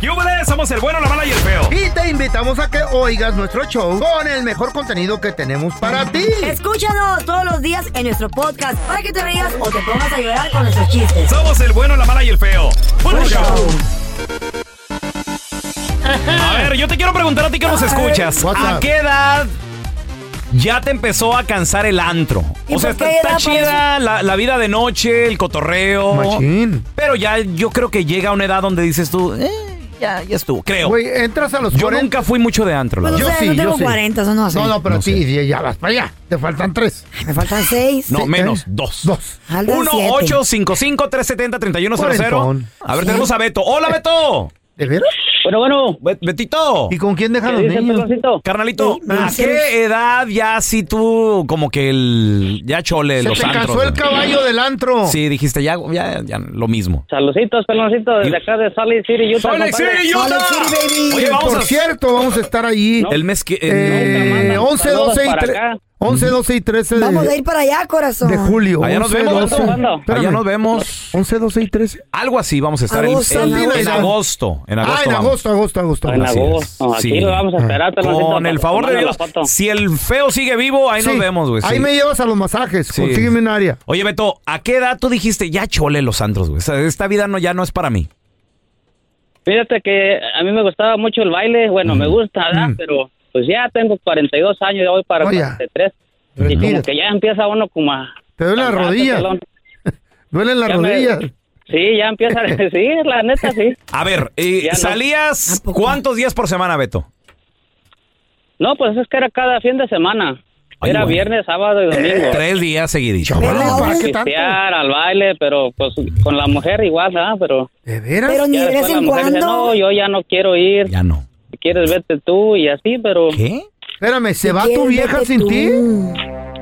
¡Yúbales! Somos el bueno, la mala y el feo. Y te invitamos a que oigas nuestro show con el mejor contenido que tenemos para ti. Escúchanos todos los días en nuestro podcast para que te rías o te pongas a llorar con nuestros chistes. Somos el bueno, la mala y el feo. ¡Buen show! A ver, yo te quiero preguntar a ti que nos escuchas. ¿A qué edad ya te empezó a cansar el antro? ¿Y O sea, está, chida la, la vida de noche, el cotorreo. Machín. Pero ya yo creo que llega una edad donde dices tú, eh, ya, ya estuvo, creo. Güey, entras a los yo 40. nunca fui mucho de antro. la Pues, o verdad. sea, sí, no tengo yo sí. 40, eso no hace. No, no, pero No a ti ya- ya vas para allá. Te faltan tres. Me faltan 6. No, Sí, menos, ¿eh? dos. Dos. Faltan 7. 1-855-370-3100. Cuarentón. A ver, tenemos a Beto. ¡Hola, Beto! ¿De veras? Bueno, bueno. Bet- Betito. ¿Y con quién dejan ¿Qué los niños? Peloncito? Carnalito, Sí, ¿a qué edad ya si tú como que el ya chole Se los te antros? cansó el caballo del antro. Sí, dijiste ya, ya, ya lo mismo. Saluditos, peloncito, desde acá de Salt Lake City, Utah. Salt Lake compadre. City, Utah. Salt Lake City, baby. Oye, vamos Por a cierto, vamos a estar allí. el mes que Eh, Nunca mandan 11, saludos 12 y para 13. Acá. 11, 12 y 13 de, Vamos a ir para allá, corazón. de julio. Allá nos 11, vemos, 12. ¿cuándo? Espérame. allá nos vemos. 11, 12 y 13. Algo así vamos a estar en- Agosto, en, en en agosto. En agosto. Ah, en vamos. agosto, agosto, agosto. En Así es. agosto. Aquí Sí. lo vamos a esperar, peloncito. Con el favor de Dios, foto. si el feo sigue vivo, ahí Sí, nos vemos, güey. Ahí sí. me llevas a los masajes. Sí. Consígueme un área. Oye, Beto, ¿a qué edad tú dijiste ya chole los antros, güey? O sea, esta vida no, ya no es para mí. Fíjate que a mí me gustaba mucho el baile. Bueno, me gusta, ¿verdad? Mm. Pero pues ya tengo 42 años, ya voy para Oye. 43. Y como que ya empieza uno como a... Te duelen las cansarse, rodillas. pelón. Duelen las Ya me- rodillas. Sí, ya empieza... sí, la neta, sí. A ver, eh, no. ¿salías ¿A cuántos días por semana, Beto? No, pues es que era cada fin de semana. Ay, era viernes, sábado y domingo. Tres días seguiditos. ¿para qué tanto? Al baile, pero pues con la mujer igual, ¿verdad? Pero ¿De veras? Pero ni de vez la en dice, cuando. no, yo ya no quiero ir. Ya no. Quieres, vete tú y así, pero... ¿Qué? Espérame, ¿se va ¿Quieres, tu vieja sin tú? ti?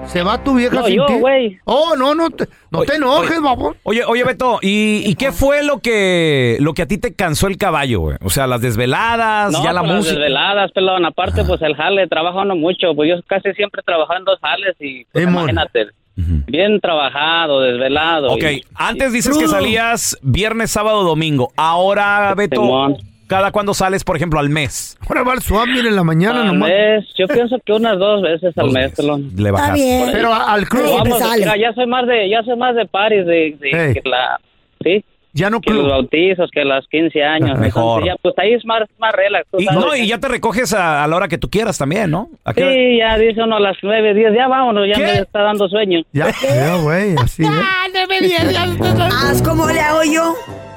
¿Se va tu vieja No, sin yo, ti? güey. Oh, no, no te, no Oye, te enojes, oye. babón. Oye, oye, Beto, ¿y, y qué fue lo que lo que a ti te cansó el caballo, güey? O sea, las desveladas, No, ya la pues, las música. desveladas, pelón. Aparte, pues el jale, trabaja uno mucho. Pues yo casi siempre trabajaba en dos jales y pues, imagínate. Bien trabajado, desvelado. Ok, y- antes dices que salías viernes, sábado, domingo. Ahora, Beto, Simón. ¿Cada cuándo sales, por ejemplo, al mes? Ahora va el swami en la mañana al nomás. mes, yo pienso que unas dos veces al Dos mes. Le bajaste. bien. Pero a- al club, Vamos, sale. mira, ya soy más de, ya soy más de paris de, de Ey. que la, sí, ya no que los club. bautizos, que los 15 años. Mejor. Entonces, ya, pues ahí es más, más relax. tú Y, sabes. no, y ya te recoges a, a la hora que tú quieras también, ¿no? ¿A qué hora? Sí, ya dice uno a las 9, 10, ya vámonos, ya ¿Qué? me está dando sueño. Ya, ya, güey, así, ¿eh? Haz como le hago yo.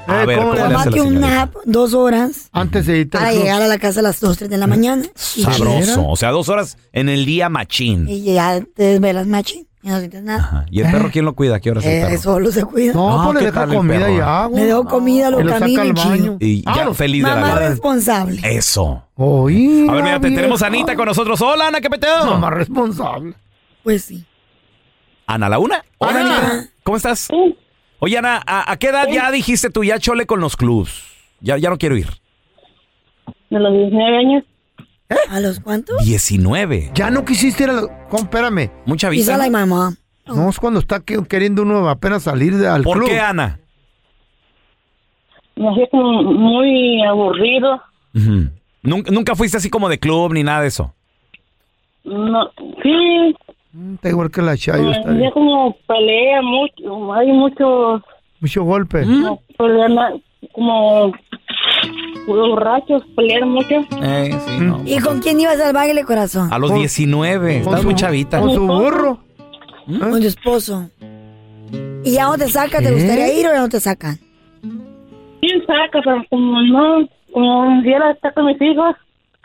A Eh, ver, ¿cómo ¿cómo le hace la un señorita? nap, dos horas, Antes de al para club. llegar a la casa a las 2, 3 de la mañana. Sabroso. O sea, dos horas en el día machín. y ya te desvelas, machi. Y no sientes nada. Ajá. ¿Y el perro quién lo cuida? ¿A ¿Qué hora es el Eh, perro? solo se cuida. No, Ah, pues le ¿qué deja comida y agua. Le doy comida, lo camino y chido. Y ya Vámonos. feliz de la Mamá vida. responsable. Eso. Oye, A ver, mira, te- tenemos a Anita con nosotros. Hola, Ana, ¿qué peteo? Mamá responsable. Pues sí. Ana, la una. Hola, Ana. Anita. ¿Cómo estás? Oye, Ana, ¿a, a qué edad ya dijiste tú ya chole con los clubs? Ya, ya no quiero ir. De los 19 años. ¿A los cuántos? 19. Ya no quisiste ir a. ¿Cómo? Espérame. Mucha vista. la mamá. No, es cuando está que- queriendo uno apenas salir de, al ¿Por club. qué, Ana? Me hacía como muy aburrido. ¿Nunca, nunca fuiste así como de club ni nada de eso. No, sí, Está igual que la Chayo. me Está bien. como pelea mucho. Hay muchos Mucho golpe. ¿Mm? peleando, como borrachos pelean mucho. Eh, sí, no. ¿Y con quién ibas al baile, corazón? A los Con- 19. con Estás su- muy chavita. Con su burro. Con tu esposo. ¿Y ya no te saca? ¿Te ¿Qué? gustaría ir o ya no te sacan? ¿Quién saca? Pero como no, como ya está con mis hijos.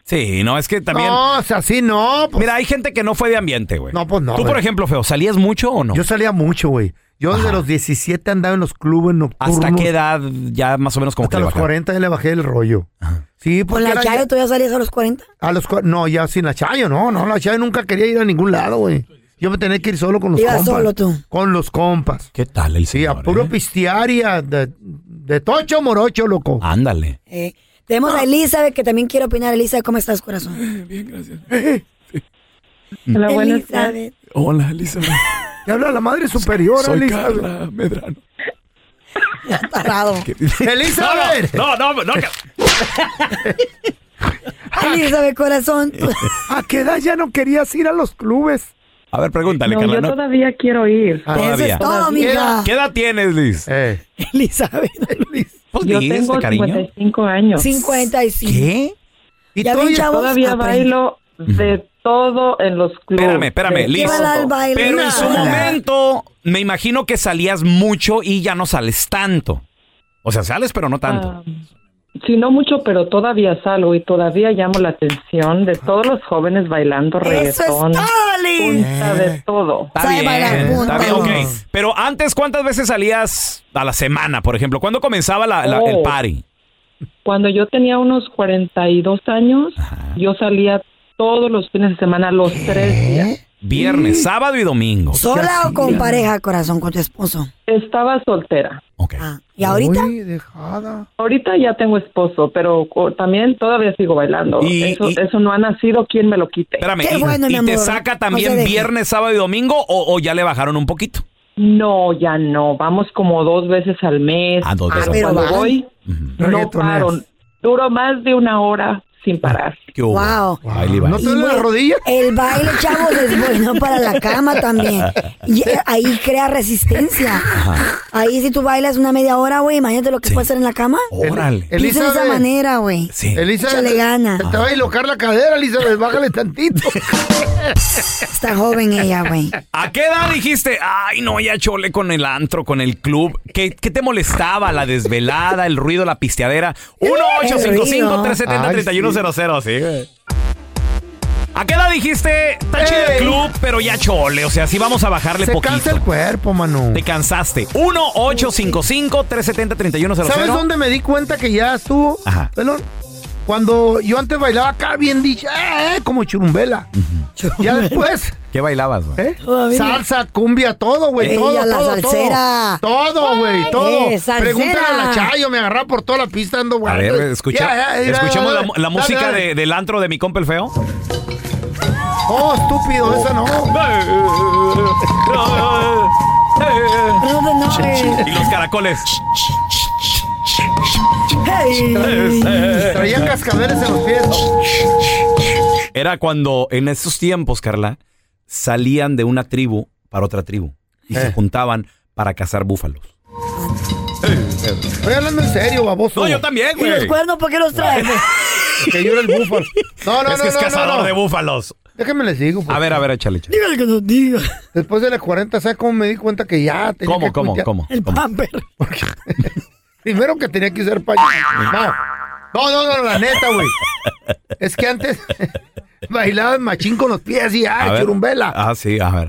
Sí, no, es que también. No, o sea, así no. pues, Mira, hay gente que no fue de ambiente, güey. No, pues no, Tú, por ejemplo, Feo, ¿salías mucho o no? Yo salía mucho, güey. Yo desde Ajá. los 17 andaba en los clubes nocturnos. ¿Hasta qué edad ya más o menos como Hasta que le los bajaste? 40 ya le bajé el rollo. Sí, ¿Con porque la Chayo ya- tú ya salías a los 40? a los no, ya sin la Chayo, no, no, la Chayo nunca quería ir a ningún lado, güey. Yo me tenía que ir solo con los Ibas compas. solo tú. Con los compas. ¿Qué tal el Sí, a puro eh? pistear y a de, de tocho morocho, loco. Ándale. Eh, tenemos a Elizabeth que también quiere opinar. Elizabeth, ¿cómo estás, corazón? Hola, buenas Elizabeth. Hola, Elizabeth. Te habla la madre superior, Elizabeth. Medrano. Tarado. Elizabeth. No, no, no. no, Elizabeth, corazón. ¿A qué edad ya no querías ir a los clubes? A ver, pregúntale, No, Carla. yo ¿no? todavía quiero ir. Ah, Eso Todavía. es todo, Todavía. mija. ¿Qué edad tienes, Liz? Eh. Elizabeth. Pues Yo tengo cariño. 55 años. 55. ¿Qué? ¿Y Ya tú ven, chavos, Todavía bailo de todo en los clubes. Espérame, espérame, Liz. Pero en su momento, me imagino que salías mucho y ya no sales tanto. O sea, sales, pero no tanto. Ah, sí, no mucho, pero todavía salgo y todavía llamo la atención de todos los jóvenes bailando Eso es reggaetón. todo, punta de todo. Está Sabe bien, bailar está bien, punto. ok. Pero antes, ¿cuántas veces salías a la semana, por ejemplo? ¿Cuándo comenzaba la- la- el Oh. party? Cuando yo tenía unos 42 años, yo salía todos los fines de semana, los tres días. Viernes, sábado y domingo. ¿Sola o con pareja, corazón, con tu esposo? Estaba soltera. Ok. Ah, ¿Y ahorita? Uy, dejada. Ahorita ya tengo esposo, pero también todavía sigo bailando. Y- eso, y- eso no ha nacido quien me lo quite. Espérame, Qué ¿y, bueno, mi y te saca también viernes, sábado y domingo o, o ya le bajaron un poquito? No, ya no. Vamos como dos veces al mes. Ah, dos pero veces. pero cuando van. voy, no paro. Duro más de una hora sin parar. Wow. ¿No te duele la rodilla? El baile, chavos, es bueno para la cama también. Y ahí crea resistencia. Ahí si tú bailas una media hora, güey, imagínate lo que Sí. puedes hacer en la cama. Órale. De esa manera, güey. Sí. Elizabeth, Échale gana. Te, va a dislocar la cadera, Elizabeth. Bájale tantito. Está joven ella, güey. ¿A qué edad dijiste, ay, no, ya chole con el antro, con el club? ¿Qué, qué te molestaba? ¿La desvelada, el ruido, la pisteadera? 1-855-370-3100, sí, güey. ¿A qué edad dijiste, está chido el club, pero ya chole? O sea, sí vamos a bajarle Se poquito. cansa el cuerpo, Manu. Te cansaste. 1-855-370-3100. ¿Sabes dónde me di cuenta que ya estuvo? Ajá. Pelón? Cuando yo antes bailaba acá bien dicha, eh, como churumbela. Ya después, ¿Qué bailabas, güey? ¿eh? Salsa, cumbia, todo, güey. Todo, la todo, salsera. todo. Todo, güey, todo. Eh. Pregúntale a la Chayo, me agarraba por toda la pista dando A vueltas. ver, escucha, ya, la, música Dale, dale. de- del antro de mi compa el feo. Oh, estúpido, esa no. No, no, no, eh. Y los caracoles. Hey. Traía cascabeles en los pies. Era cuando en esos tiempos, Carla, salían de una tribu para otra tribu y se Eh. juntaban para cazar búfalos. Estoy hablando en serio, baboso. No, yo también, ¿Y los güey. cuernos por qué los traes? Que yo era el búfalo. No, no, es no, que es no, cazador no, de búfalos. Déjenme les digo. pues. A ver, a ver, échale, échale. Dígale que nos diga. Después de las 40, ¿sabes cómo me di cuenta que ya tenía ¿Cómo, que cómo, cómo? El pamper. Primero que tenía que usar pañal. No. No, no, la neta, güey. Es que antes bailaba machín con los pies y ah, ver. churumbela. Ah, sí, a ver.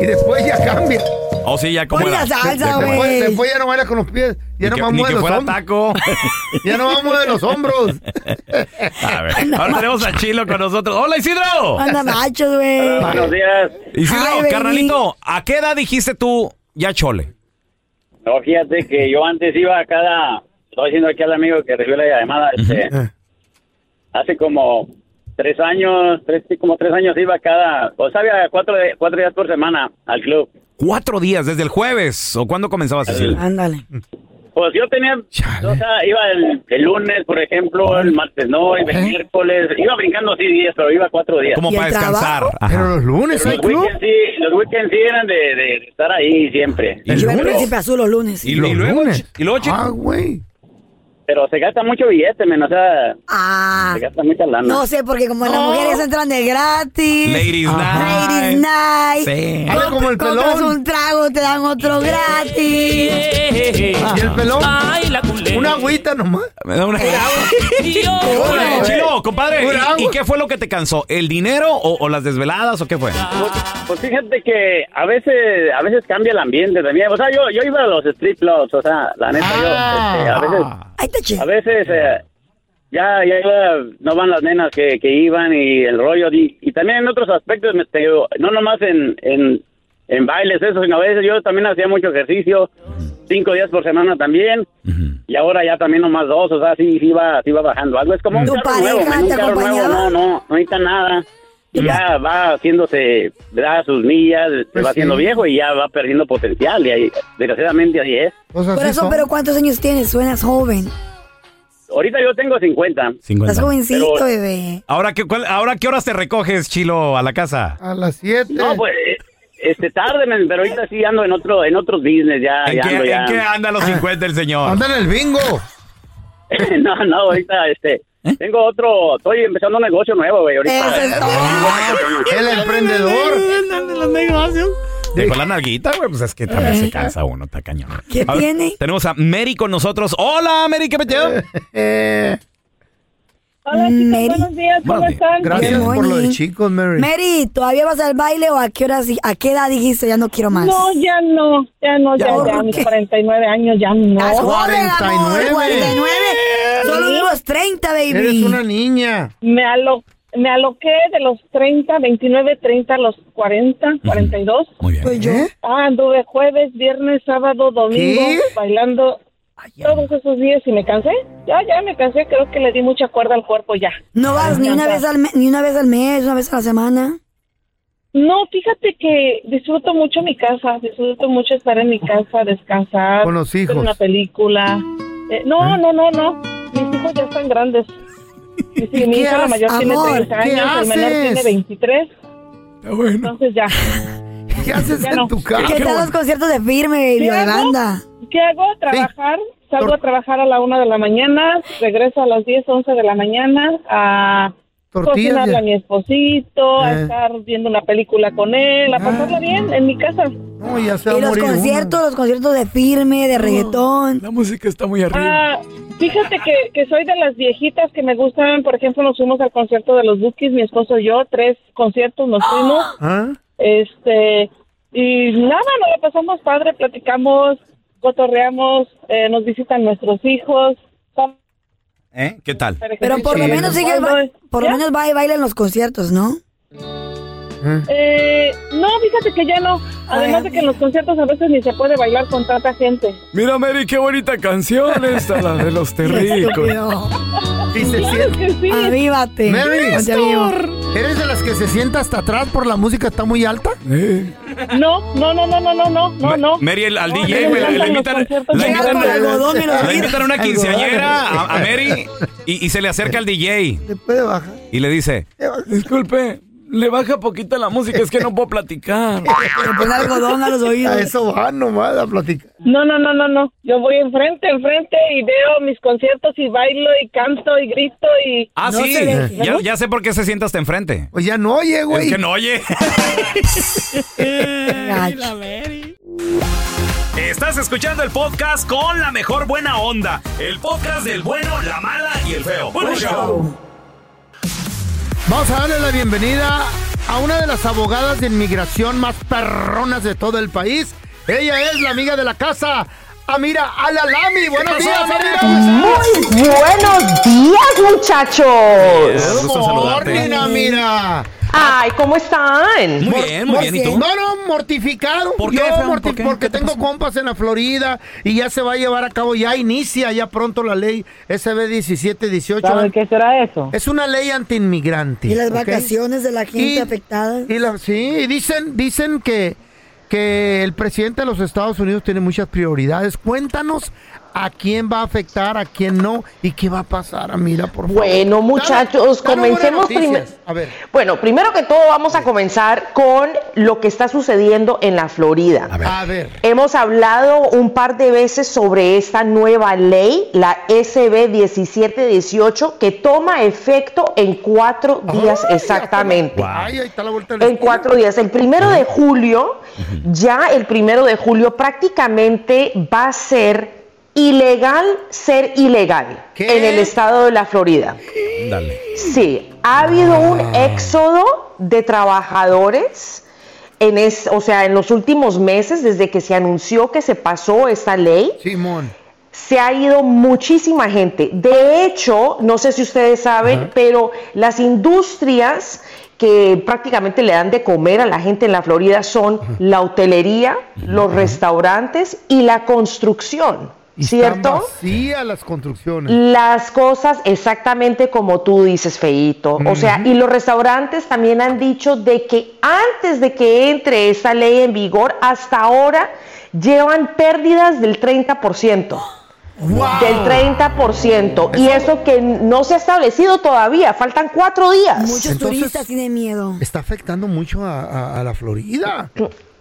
Y después ya cambia. Oh, sí, ya como Pon era. la salsa, Después, güey. después ya no baila con los pies. Ya Ni no mueve que los fuera hombros. taco. Ya no más mueve los hombros. A ver, ahora tenemos a Chilo con nosotros. ¡Hola, Isidro! Anda macho, güey. Buenos días. Isidro, baby. carnalito, ¿a qué edad dijiste tú ya chole? No, fíjate que yo antes iba a cada... Estoy diciendo aquí al amigo que recibió la llamada. Este, hace como tres años, tres, sí, como tres años iba cada... O sea, había cuatro, de- cuatro días por semana al club. Cuatro días, desde el jueves. ¿O cuándo comenzabas, Isidro? Ándale. Pues yo tenía... Chale. O sea, iba el, el lunes, por ejemplo, el martes no, el miércoles. Iba brincando sí días, pero iba cuatro días. Como ¿Y para descansar. Ajá. Pero los lunes hay Los club. weekends sí, los weekends sí eran de, de estar ahí siempre. ¿Y Yo el luego? príncipe azul los lunes. ¿Y, Los y luego? lunes. ¿Y luego, chico? Ah, güey. Pero se gasta mucho billete, men, o sea, Ah. se gasta mucha lana. No sé, porque como las mujeres entran de gratis. Ladies Ladies Night. Night. Sí. Como el Compras pelón. un trago, te dan otro gratis. Y el pelón. Una agüita nomás. Me da una- Bueno. Chilo, compadre, ¿y, y qué fue lo que te cansó? ¿El dinero o, o las desveladas o qué fue? Pues, pues fíjate que a veces a veces cambia el ambiente también. O sea, yo, yo iba a los strip clubs, o sea, la neta, Ah. yo, este, a veces, Ahí está chido. a veces eh, ya, ya iba- no van las nenas que, que iban y el rollo. Y, y también en otros aspectos, me- te digo, no nomás en, en, en bailes, eso, sino a veces yo también hacía mucho ejercicio, cinco días por semana también. Y ahora ya también nomás dos, o sea, sí, sí va, sí va bajando algo. Es como un ¿Tu carro nuevo, un no, no, no necesita nada. Y ya va haciéndose, da sus millas, se Pues va haciendo sí. viejo y ya va perdiendo potencial. Y ahí, desgraciadamente así es. Pues así son. pero ¿cuántos años tienes? Suenas joven. Ahorita yo tengo 50. 50. Estás jovencito, Pero- bebé. Ahora, ¿qué, cuál- ahora, ¿qué horas te recoges, Chilo, a la casa? A las 7. No, pues, este, tarde, pero ahorita sí ando en otro, en otros business, ya, ¿En ya qué, ando ya. en qué anda los 50 el señor? Anda en el bingo. no, no, ahorita, este, tengo otro, estoy empezando un negocio nuevo, güey, ahorita. Eso es todo. El emprendedor. Dejó la nalguita, güey, pues es que también se cansa uno, está cañón. ¿Qué A ver, tiene? tenemos a Mary con nosotros. Hola, Mary, ¿qué peteo? Eh, Hola, chicos, Mary. buenos días, ¿cómo están? gracias por lo de chicos, Mary. Mary, ¿todavía vas al baile o a qué hora, a qué edad dijiste ya no quiero más? No, ya no, ya no, ya, ¿por ya, a mis qué? 49 años ya no. Estás joven, amor, 49. 49. Solo unos 30, baby. Eres una niña. Me, alo me aloqué de los 30, 29, 30 a los 40, 42. Muy bien. Pues yo. ¿Eh? Ah, anduve jueves, viernes, sábado, domingo, ¿Qué? bailando todos esos días y me cansé. Ya, ya me cansé, creo que le di mucha cuerda al cuerpo ya. No vas ni una vez al me- ni una vez al mes, una vez a la semana. No, fíjate que disfruto mucho mi casa, disfruto mucho estar en mi casa, descansar, Con los hijos. ver una película. Eh, no, no, no, no, mis hijos ya están grandes. Mi, ¿Y mi hija la mayor tiene amor? 30 ¿Qué años, el menor tiene 23, bueno. entonces ya. ¿Qué haces Ya en no. tu casa? ¿Qué tal los conciertos de firme, baby, ¿Qué o de banda? ¿Qué hago? Trabajar. Salgo a trabajar a la una de la mañana, regreso a las 10, 11 de la mañana a Tortillas. cocinarle a mi esposito, a Eh. estar viendo una película con él, a pasarla bien en mi casa. No, ya se va Y los morir uno. conciertos, los conciertos de firme, de reggaetón. La música está muy arriba. Ah, fíjate que, que soy de las viejitas que me gustan. Por ejemplo, nos fuimos al concierto de los Bookies, mi esposo y yo, tres conciertos nos fuimos. ¿Ah? Este, y nada, nos la pasamos padre, platicamos, cotorreamos, eh, nos visitan nuestros hijos. ¿Eh? ¿Qué tal? Pero por lo menos sigue, por lo menos va y baila en los conciertos, ¿no? Eh, no, fíjate que ya no. Además de que en los conciertos a veces ni se puede bailar con tanta gente. Mira, Mary, qué bonita canción esta, la de los. Y se Claro siente- que sí. Avívate. Mary. ¿eres de las que se sienta hasta atrás por la música está muy alta? No, no, no, no, no, no, no, no, no. Mary, el- al No, DJ, me güey, la, la encantan los invitan, conciertos la de Llega invitan, algodón en los la oídos. invitan a una quinceañera, a, a Mary, y, y se le acerca al DJ ¿Se puede bajar? y le dice, disculpe, le baja poquito la música, es que no puedo platicar. Le pone algodón a los A oídos. eso va nomás a platicar. No, no, no, no, no. Yo voy enfrente, enfrente y veo mis conciertos y bailo y canto y grito y... Ah, No sí, se ya, ya sé por qué se sienta hasta enfrente. Pues ya no oye, güey. Es que no oye. Estás escuchando el podcast con la mejor buena onda. El podcast del bueno, la mala y el feo. Bueno, show. Vamos a darle la bienvenida a una de las abogadas de inmigración más perronas de todo el país. Ella es la amiga de la casa, Amira Alalami. Buenos pasó, días, Amira? Muy buenos días, muchachos. Gusto saludarte. Morning, Amira. Ay, ¿cómo están? Muy bien, muy bien. ¿Y tú? No, no, mortificado. ¿Por qué, Yo feo? morti- ¿Por qué? Porque ¿Qué te tengo pasó? compas en la Florida y ya se va a llevar a cabo, ya inicia ya pronto la ley SB 1718. ¿Sabe qué será eso? Es una ley antiinmigrante. Y las ¿ok? vacaciones de la gente Y- afectada. Y la- sí, y dicen, dicen que, que el presidente de los Estados Unidos tiene muchas prioridades. Cuéntanos a quién va a afectar, a quién no y qué va a pasar, Amira, por favor. Bueno, muchachos, comencemos primero. A ver. Bueno, primero que todo vamos a comenzar con lo que está sucediendo en la Florida. A ver. Hemos hablado un par de veces sobre esta nueva ley, la SB 1718, que toma efecto en cuatro días Ay, exactamente. Ay, ahí está la vuelta del En cuatro días. El primero de julio, ya el primero de julio prácticamente va a ser ilegal ser ilegal ¿Qué? en el estado de la Florida. Dale. Sí, ha habido un éxodo de trabajadores en es, o sea, en los últimos meses desde que se anunció que se pasó esta ley Simón. se ha ido muchísima gente. De hecho, no sé si ustedes saben, pero las industrias que prácticamente le dan de comer a la gente en la Florida son la hotelería, los restaurantes y la construcción. Y ¿cierto? Vacías las construcciones. Las cosas exactamente como tú dices, Feito. O sea, y los restaurantes también han dicho de que antes de que entre esta ley en vigor, hasta ahora llevan pérdidas del 30%. Del 30%. Y eso que no se ha establecido todavía, faltan cuatro días. Muchos Entonces- turistas tienen miedo. Está afectando mucho a, a- a la Florida.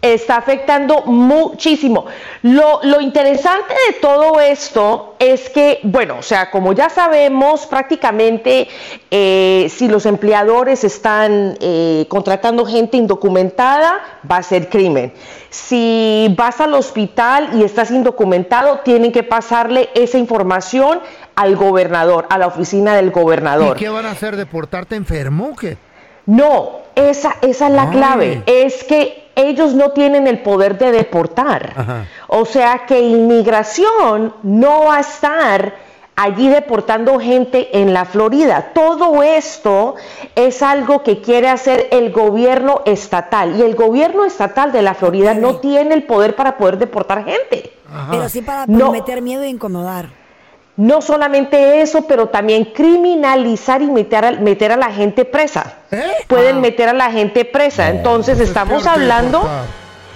Está afectando muchísimo. Lo, lo interesante de todo esto es que, bueno, o sea, como ya sabemos, prácticamente eh, si los empleadores están eh, contratando gente indocumentada, va a ser crimen. Si vas al hospital y estás indocumentado, tienen que pasarle esa información al gobernador, a la oficina del ¿Y gobernador. qué van a hacer? ¿Deportarte enfermo qué? No, esa, esa es la Ay. clave. Es que ellos no tienen el poder de deportar. Ajá. O sea que inmigración no va a estar allí deportando gente en la Florida. Todo esto es algo que quiere hacer el gobierno estatal. Y el gobierno estatal de la Florida no tiene el poder para poder deportar gente. Ajá. Pero sí para No. meter miedo e incomodar. No solamente eso, pero también criminalizar y meter a, meter a la gente presa. ¿Eh? Pueden Ah. meter a la gente presa. Entonces es estamos hablando,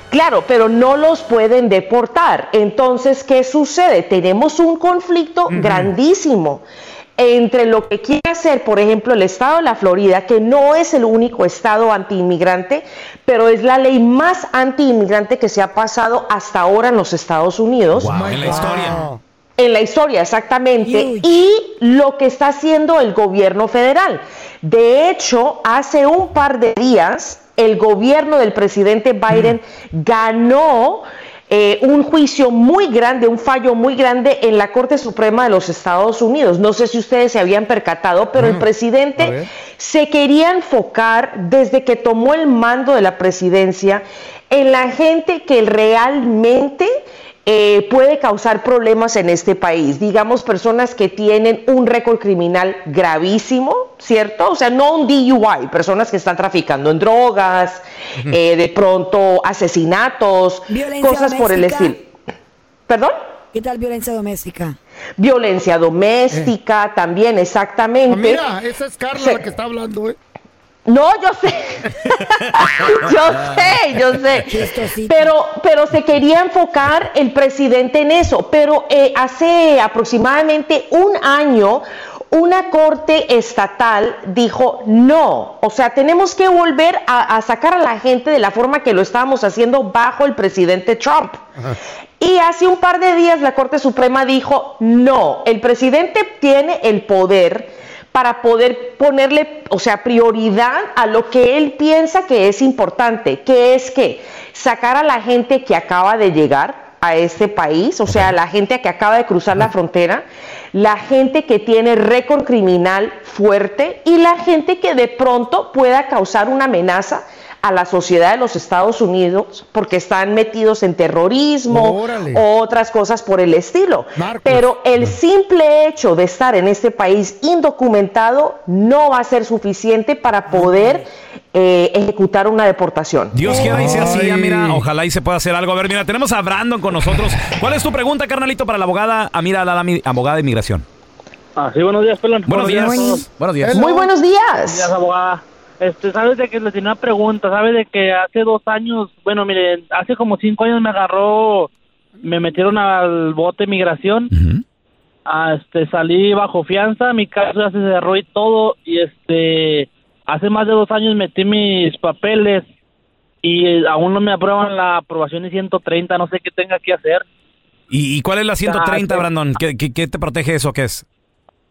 claro, pero no los pueden deportar. Entonces, ¿qué sucede? Tenemos un conflicto grandísimo entre lo que quiere hacer, por ejemplo, el estado de la Florida, que no es el único estado antiinmigrante, pero es la ley más antiinmigrante que se ha pasado hasta ahora en los Estados Unidos. Wow, en la historia. En la historia, exactamente. Huge. Y lo que está haciendo el gobierno federal. De hecho, hace un par de días, el gobierno del presidente Biden ganó eh, un juicio muy grande, un fallo muy grande en la Corte Suprema de los Estados Unidos. No sé si ustedes se habían percatado, pero el Mm, presidente se quería enfocar desde que tomó el mando de la presidencia en la gente que realmente eh, puede causar problemas en este país. Digamos, personas que tienen un récord criminal gravísimo, ¿cierto? O sea, no un DUI, personas que están traficando en drogas, eh, de pronto asesinatos, Violencia cosas por el doméstica. estilo. ¿Perdón? ¿Qué tal violencia doméstica? Violencia doméstica también, exactamente. Ah, mira, esa es Carla la que está hablando, ¿eh? No, yo sé. yo sé, yo sé. Pero, pero se quería enfocar el presidente en eso. Pero eh, hace aproximadamente un año, una corte estatal dijo no. O sea, tenemos que volver a, a sacar a la gente de la forma que lo estábamos haciendo bajo el presidente Trump. Y hace un par de días la Corte Suprema dijo, no, el presidente tiene el poder para poder ponerle, o sea, prioridad a lo que él piensa que es importante, que es que sacar a la gente que acaba de llegar a este país, o sea, la gente que acaba de cruzar la frontera, la gente que tiene récord criminal fuerte y la gente que de pronto pueda causar una amenaza a la sociedad de los Estados Unidos porque están metidos en terrorismo Órale. o otras cosas por el estilo. Pero el simple hecho de estar en este país indocumentado no va a ser suficiente para poder eh, ejecutar una deportación. Dios quiera y sea así, ya, mira, ojalá y se pueda hacer algo. A ver, mira, tenemos a Brandon con nosotros. ¿Cuál es tu pregunta, carnalito, para la abogada Amira Alalami, abogada de inmigración? Ah, sí, buenos días, pelón. Buenos días. días. Buenos días. Muy buenos días, días. abogada. Este, sabes de que le tenía una pregunta, sabes de que hace dos años, bueno, mire, hace como cinco años me agarró, me metieron al bote migración, ah, este, salí bajo fianza, mi caso ya se cerró y todo, y este, hace más de dos años metí mis papeles y eh, aún no me aprueban la aprobación y 130, no sé qué tenga que hacer. ¿Y, y cuál es la 130, Ah, sí. Brandon? ¿Qué, qué, qué te protege eso? ¿Qué es?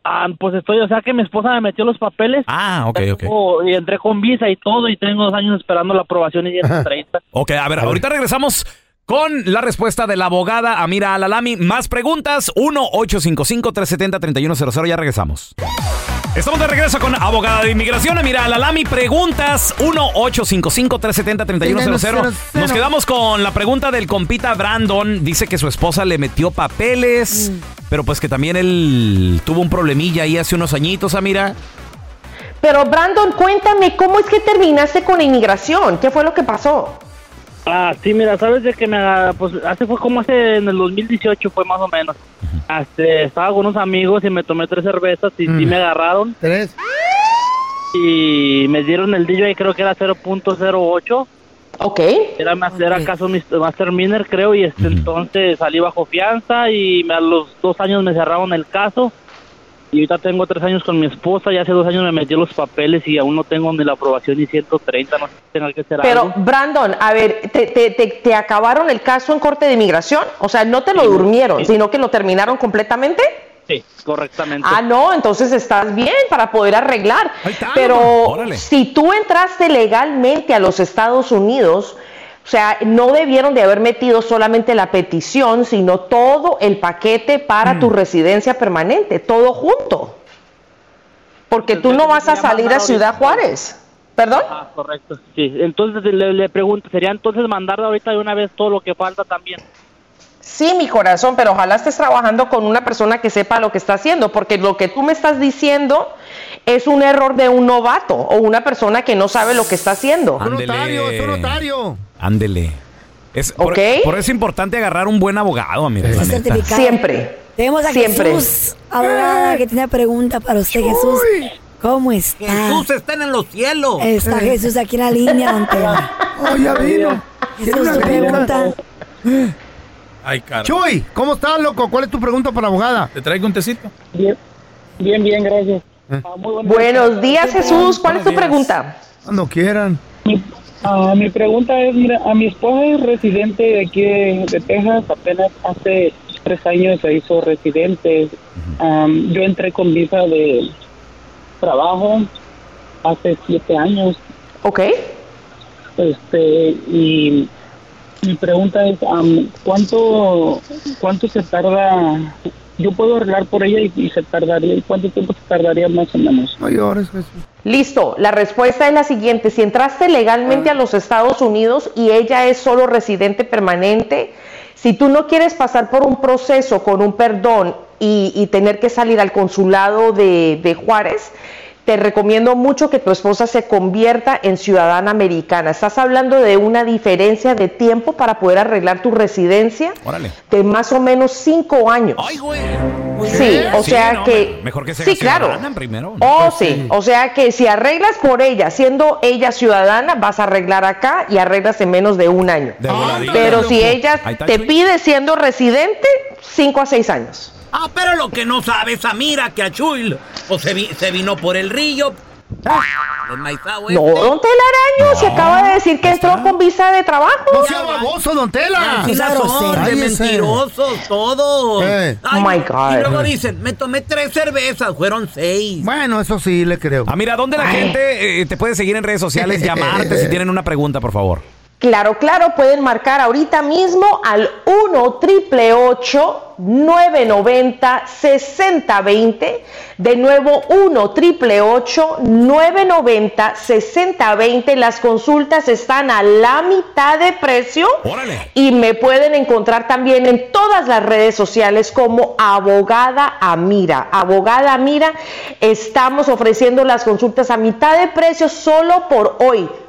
Ah, pues estoy, o sea que mi esposa me metió los papeles. Ah, ok, ok. Y entré con visa y todo y tengo dos años esperando la aprobación y 130. Ok, a ver, ahorita regresamos con la respuesta de la abogada Amira Alalami. Más preguntas, 1-855-370-3100. Ya regresamos. Estamos de regreso con abogada de inmigración, Amira Alalami. Preguntas, 1-855-370-3100. Nos quedamos con la pregunta del compita Brandon. Dice que su esposa le metió papeles, pero pues que también él tuvo un problemilla ahí hace unos añitos, Amira. Pero Brandon, cuéntame, ¿cómo es que terminaste con la inmigración? ¿Qué fue lo que pasó? Ah, sí, mira, sabes de que me, pues, hace fue como hace en el 2018 fue más o menos. Este, estaba con unos amigos y me tomé tres cervezas y sí Mm. me agarraron Tres. y me dieron el DJ creo que era 0.08. Ok. Era, más- era caso Master Miner creo y este, entonces salí bajo fianza y me- a los dos años me cerraron el caso. Y ahorita tengo tres años con mi esposa y hace dos años me metí los papeles y aún no tengo ni la aprobación ni 130, no sé si tenga que hacer Pero, algo. Brandon, a ver, te, te- te- te acabaron el caso en corte de inmigración? O sea, no te lo durmieron, sino que lo terminaron completamente. Sí, correctamente. Ah, no, entonces estás bien para poder arreglar. Ahí está, Pero órale. si tú entraste legalmente a los Estados Unidos, o sea, no debieron de haber metido solamente la petición, sino todo el paquete para tu residencia permanente, todo junto. Porque tú no vas a salir a Ciudad Juárez. ¿Perdón? Ah, correcto. Sí, entonces le, le pregunto, ¿sería entonces mandar ahorita de una vez todo lo que falta también? Sí, mi corazón, pero ojalá estés trabajando con una persona que sepa lo que está haciendo, porque lo que tú me estás diciendo es un error de un novato o una persona que no sabe lo que está haciendo. Un notario, es un notario. Ándele. Es, por, Ok. por eso es importante agarrar un buen abogado, certificado. Siempre. Tenemos a Siempre. Jesús, abogada, que tiene pregunta para usted, Jesús. ¿Cómo está? están en los cielos. Está Jesús aquí en la línea, don Tela. Oh, ya vino. Jesús, pregunta. Ay, cara. Chuy, ¿cómo estás, loco? ¿Cuál es tu pregunta para la abogada? ¿Te traigo un tecito? Bien, bien, bien gracias. Ah, muy buenas Buenos días, Jesús. ¿Cuál es tu pregunta? Cuando quieran. Mi, ah, mi pregunta es, mira, a mi esposa es residente de aquí de, de Texas, apenas hace tres años se hizo residente. Yo entré con visa de trabajo hace siete años, Ok. este, y mi pregunta es, am, ¿cuánto, cuánto se tarda? Yo puedo arreglar por ella y, y se tardaría, ¿y cuánto tiempo se tardaría más o menos? No llores, Jesús. Listo. La respuesta es la siguiente. Si entraste legalmente a los Estados Unidos y ella es solo residente permanente, si tú no quieres pasar por un proceso con un perdón y, y tener que salir al consulado de, de Juárez, te recomiendo mucho que tu esposa se convierta en ciudadana americana. Estás hablando de una diferencia de tiempo para poder arreglar tu residencia Órale. de más o menos cinco años. Ay, güey. Sí, o Sí, sea no, que... me- mejor que Sí, claro. primero. Oh, sí. O sea que si arreglas por ella, siendo ella ciudadana, vas a arreglar acá y arreglas en menos de un año. De. Pero si ella te pide siendo residente, cinco a seis años. Ah, pero lo que no sabes, Samira, que a Chuy pues, se, vi- se vino por el río. Desmaizado No, este. don Telaraño, se acaba de decir que entró con visa de trabajo. No sea baboso, don Tela. Grosero. de mentirosos todos. Eh. Oh my God. Y luego dicen, me tomé tres cervezas, fueron seis. Bueno, eso sí le creo. Ah, mira, ¿dónde la gente eh, te puede seguir en redes sociales? Llamarte si tienen una pregunta, por favor. Claro, claro, pueden marcar ahorita mismo al 1 triple 990 6020. De nuevo, 1 triple 990 6020. Las consultas están a la mitad de precio. Órale. Y me pueden encontrar también en todas las redes sociales como Abogada Amira. Abogada Amira, estamos ofreciendo las consultas a mitad de precio solo por hoy.